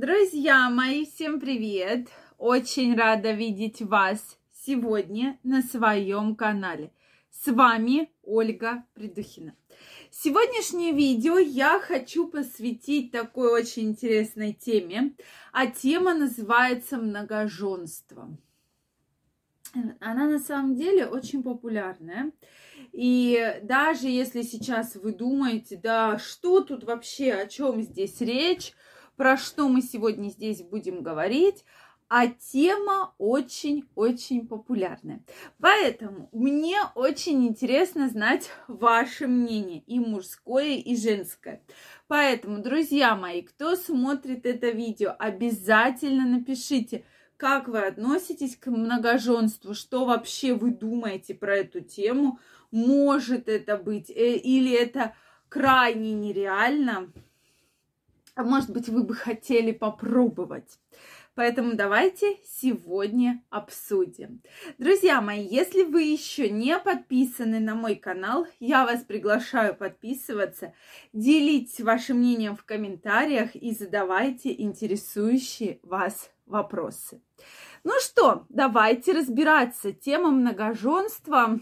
Друзья мои, всем привет! Очень рада видеть вас сегодня на своем канале. С вами Ольга Придухина. Сегодняшнее видео я хочу посвятить такой очень интересной теме, а тема называется многоженство. Она на самом деле очень популярная. И даже если сейчас вы думаете, да, что тут вообще, о чем здесь речь, про что мы сегодня здесь будем говорить, а тема очень-очень популярная. Поэтому мне очень интересно знать ваше мнение, и мужское, и женское. Поэтому, друзья мои, кто смотрит это видео, обязательно напишите, как вы относитесь к многоженству, что вообще вы думаете про эту тему, может это быть, э, или это крайне нереально, а может быть, вы бы хотели попробовать. Поэтому давайте сегодня обсудим. Друзья мои, если вы еще не подписаны на мой канал, я вас приглашаю подписываться, делитесь вашим мнением в комментариях и задавайте интересующие вас вопросы. Ну что, давайте разбираться. Тема многоженства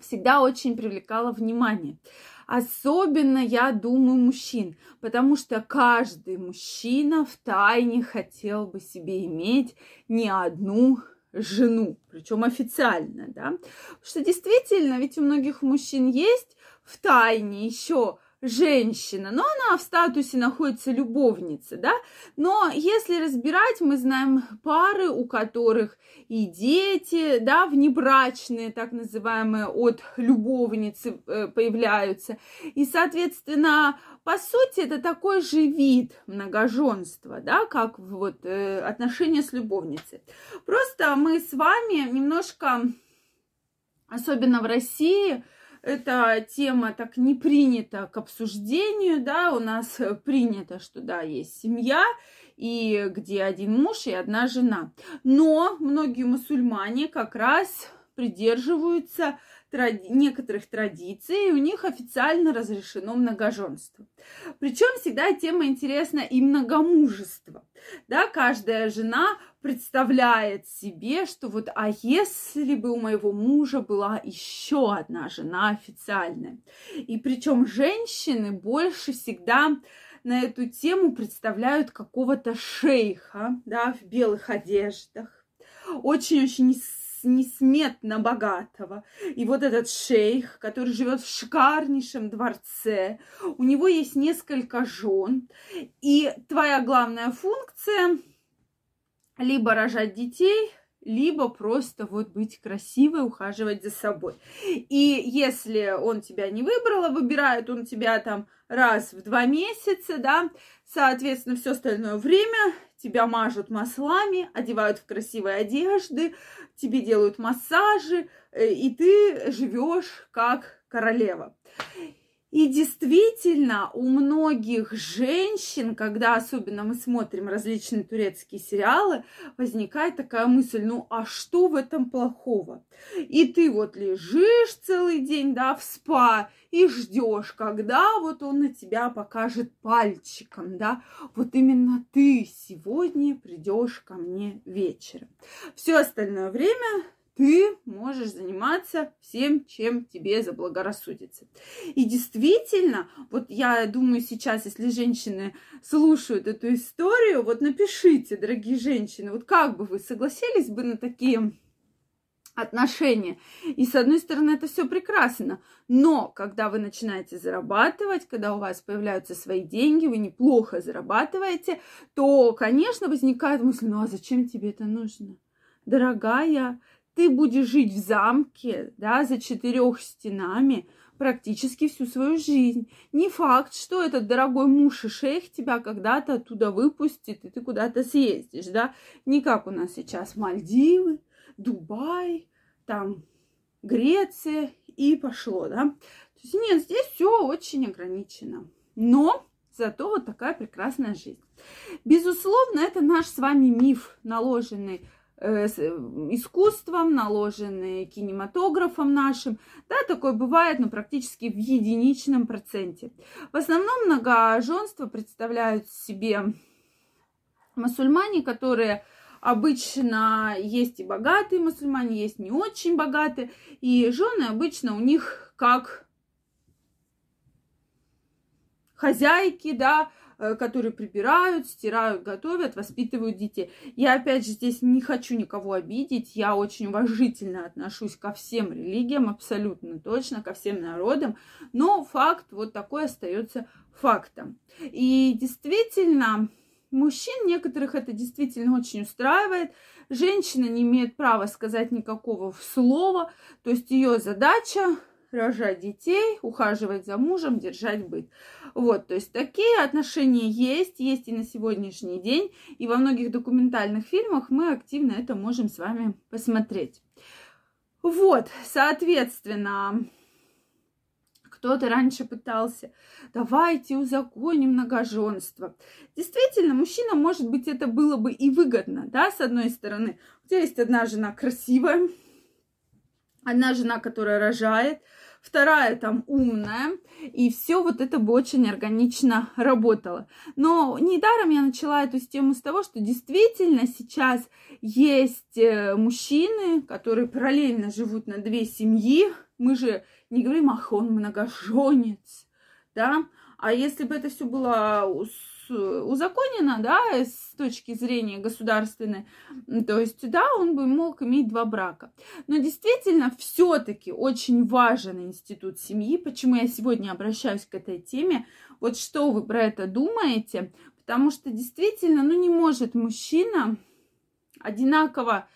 всегда очень привлекала внимание. Особенно, я думаю, мужчин, потому что каждый мужчина в тайне хотел бы себе иметь не одну жену, причем официально, да. Потому что действительно, ведь у многих мужчин есть в тайне еще женщина, но она в статусе находится любовница, да, но если разбирать, мы знаем пары, у которых и дети, да, внебрачные, так называемые, от любовницы э, появляются, и, соответственно, по сути, это такой же вид многоженства, да, как вот э, отношения с любовницей. Просто мы с вами немножко, особенно в России, эта тема так не принята к обсуждению, да, у нас принято, что да, есть семья, и где один муж и одна жена. Но многие мусульмане как раз придерживаются тради- некоторых традиций, и у них официально разрешено многоженство. Причем всегда тема интересна и многомужество. Да, каждая жена представляет себе, что вот, а если бы у моего мужа была еще одна жена официальная. И причем женщины больше всегда на эту тему представляют какого-то шейха, да, в белых одеждах. Очень-очень несметно богатого. И вот этот шейх, который живет в шикарнейшем дворце, у него есть несколько жен, и твоя главная функция либо рожать детей, либо просто вот быть красивой, ухаживать за собой. И если он тебя не выбрал, а выбирает он тебя там раз в два месяца, да, соответственно, все остальное время тебя мажут маслами, одевают в красивые одежды, тебе делают массажи, э, и ты живешь как королева. И действительно, у многих женщин, когда особенно мы смотрим различные турецкие сериалы, возникает такая мысль, ну а что в этом плохого? И ты вот лежишь целый день, да, в спа и ждешь, когда вот он на тебя покажет пальчиком, да, вот именно ты сегодня придешь ко мне вечером. Все остальное время ты можешь заниматься всем, чем тебе заблагорассудится. И действительно, вот я думаю сейчас, если женщины слушают эту историю, вот напишите, дорогие женщины, вот как бы вы согласились бы на такие отношения. И с одной стороны, это все прекрасно. Но когда вы начинаете зарабатывать, когда у вас появляются свои деньги, вы неплохо зарабатываете, то, конечно, возникает мысль, ну а зачем тебе это нужно? Дорогая, ты будешь жить в замке, да, за четырех стенами практически всю свою жизнь. Не факт, что этот дорогой муж и шейх тебя когда-то оттуда выпустит, и ты куда-то съездишь, да. Не как у нас сейчас Мальдивы, Дубай, там Греция и пошло, да. То есть нет, здесь все очень ограничено. Но зато вот такая прекрасная жизнь. Безусловно, это наш с вами миф, наложенный искусством, наложенные кинематографом нашим. Да, такое бывает, но практически в единичном проценте. В основном многоженство представляют себе мусульмане, которые обычно есть и богатые мусульмане, есть не очень богатые, и жены обычно у них как хозяйки, да, Э, которые прибирают, стирают, готовят, воспитывают детей. Я, опять же, здесь не хочу никого обидеть. Я очень уважительно отношусь ко всем религиям, абсолютно точно, ко всем народам. Но факт вот такой остается фактом. И действительно, мужчин некоторых это действительно очень устраивает. Женщина не имеет права сказать никакого слова. То есть ее задача рожать детей, ухаживать за мужем, держать быт. Вот, то есть такие отношения есть, есть и на сегодняшний день, и во многих документальных фильмах мы активно это можем с вами посмотреть. Вот, соответственно, кто-то раньше пытался, давайте узаконим многоженство. Действительно, мужчина, может быть, это было бы и выгодно, да, с одной стороны. У тебя есть одна жена красивая, одна жена, которая рожает, вторая там умная, и все вот это бы очень органично работало. Но недаром я начала эту тему с того, что действительно сейчас есть э, мужчины, которые параллельно живут на две семьи. Мы же не говорим, ах, он многоженец, да, а если бы это все было узаконено, да, с точки зрения государственной, то есть, да, он бы мог иметь два брака. Но действительно, все-таки очень важен институт семьи. Почему я сегодня обращаюсь к этой теме? Вот что вы про это думаете? Потому что действительно, ну не может мужчина одинаково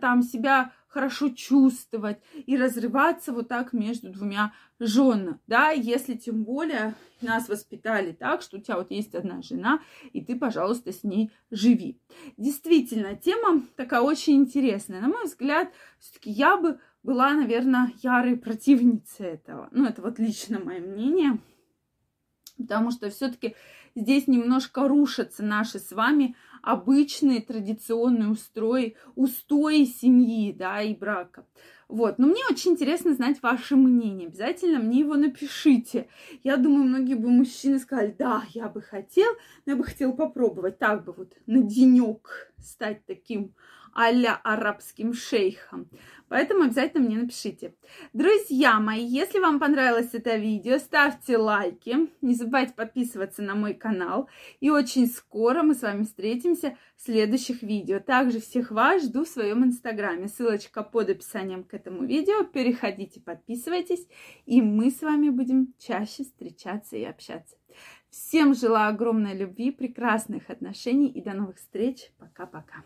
там себя хорошо чувствовать и разрываться вот так между двумя женами, да, если тем более нас воспитали так, что у тебя вот есть одна жена, и ты, пожалуйста, с ней живи. Действительно, тема такая очень интересная. На мой взгляд, все-таки я бы была, наверное, ярой противницей этого. Ну, это вот лично мое мнение. Потому что все-таки здесь немножко рушатся наши с вами обычные традиционные устрои, устои семьи, да, и брака. Вот, но мне очень интересно знать ваше мнение. Обязательно мне его напишите. Я думаю, многие бы мужчины сказали, да, я бы хотел, но я бы хотел попробовать так бы вот на денек стать таким а-ля арабским шейхом. Поэтому обязательно мне напишите. Друзья мои, если вам понравилось это видео, ставьте лайки. Не забывайте подписываться на мой канал. И очень скоро мы с вами встретимся в следующих видео. Также всех вас жду в своем инстаграме. Ссылочка под описанием к этому видео. Переходите, подписывайтесь. И мы с вами будем чаще встречаться и общаться. Всем желаю огромной любви, прекрасных отношений и до новых встреч. Пока-пока.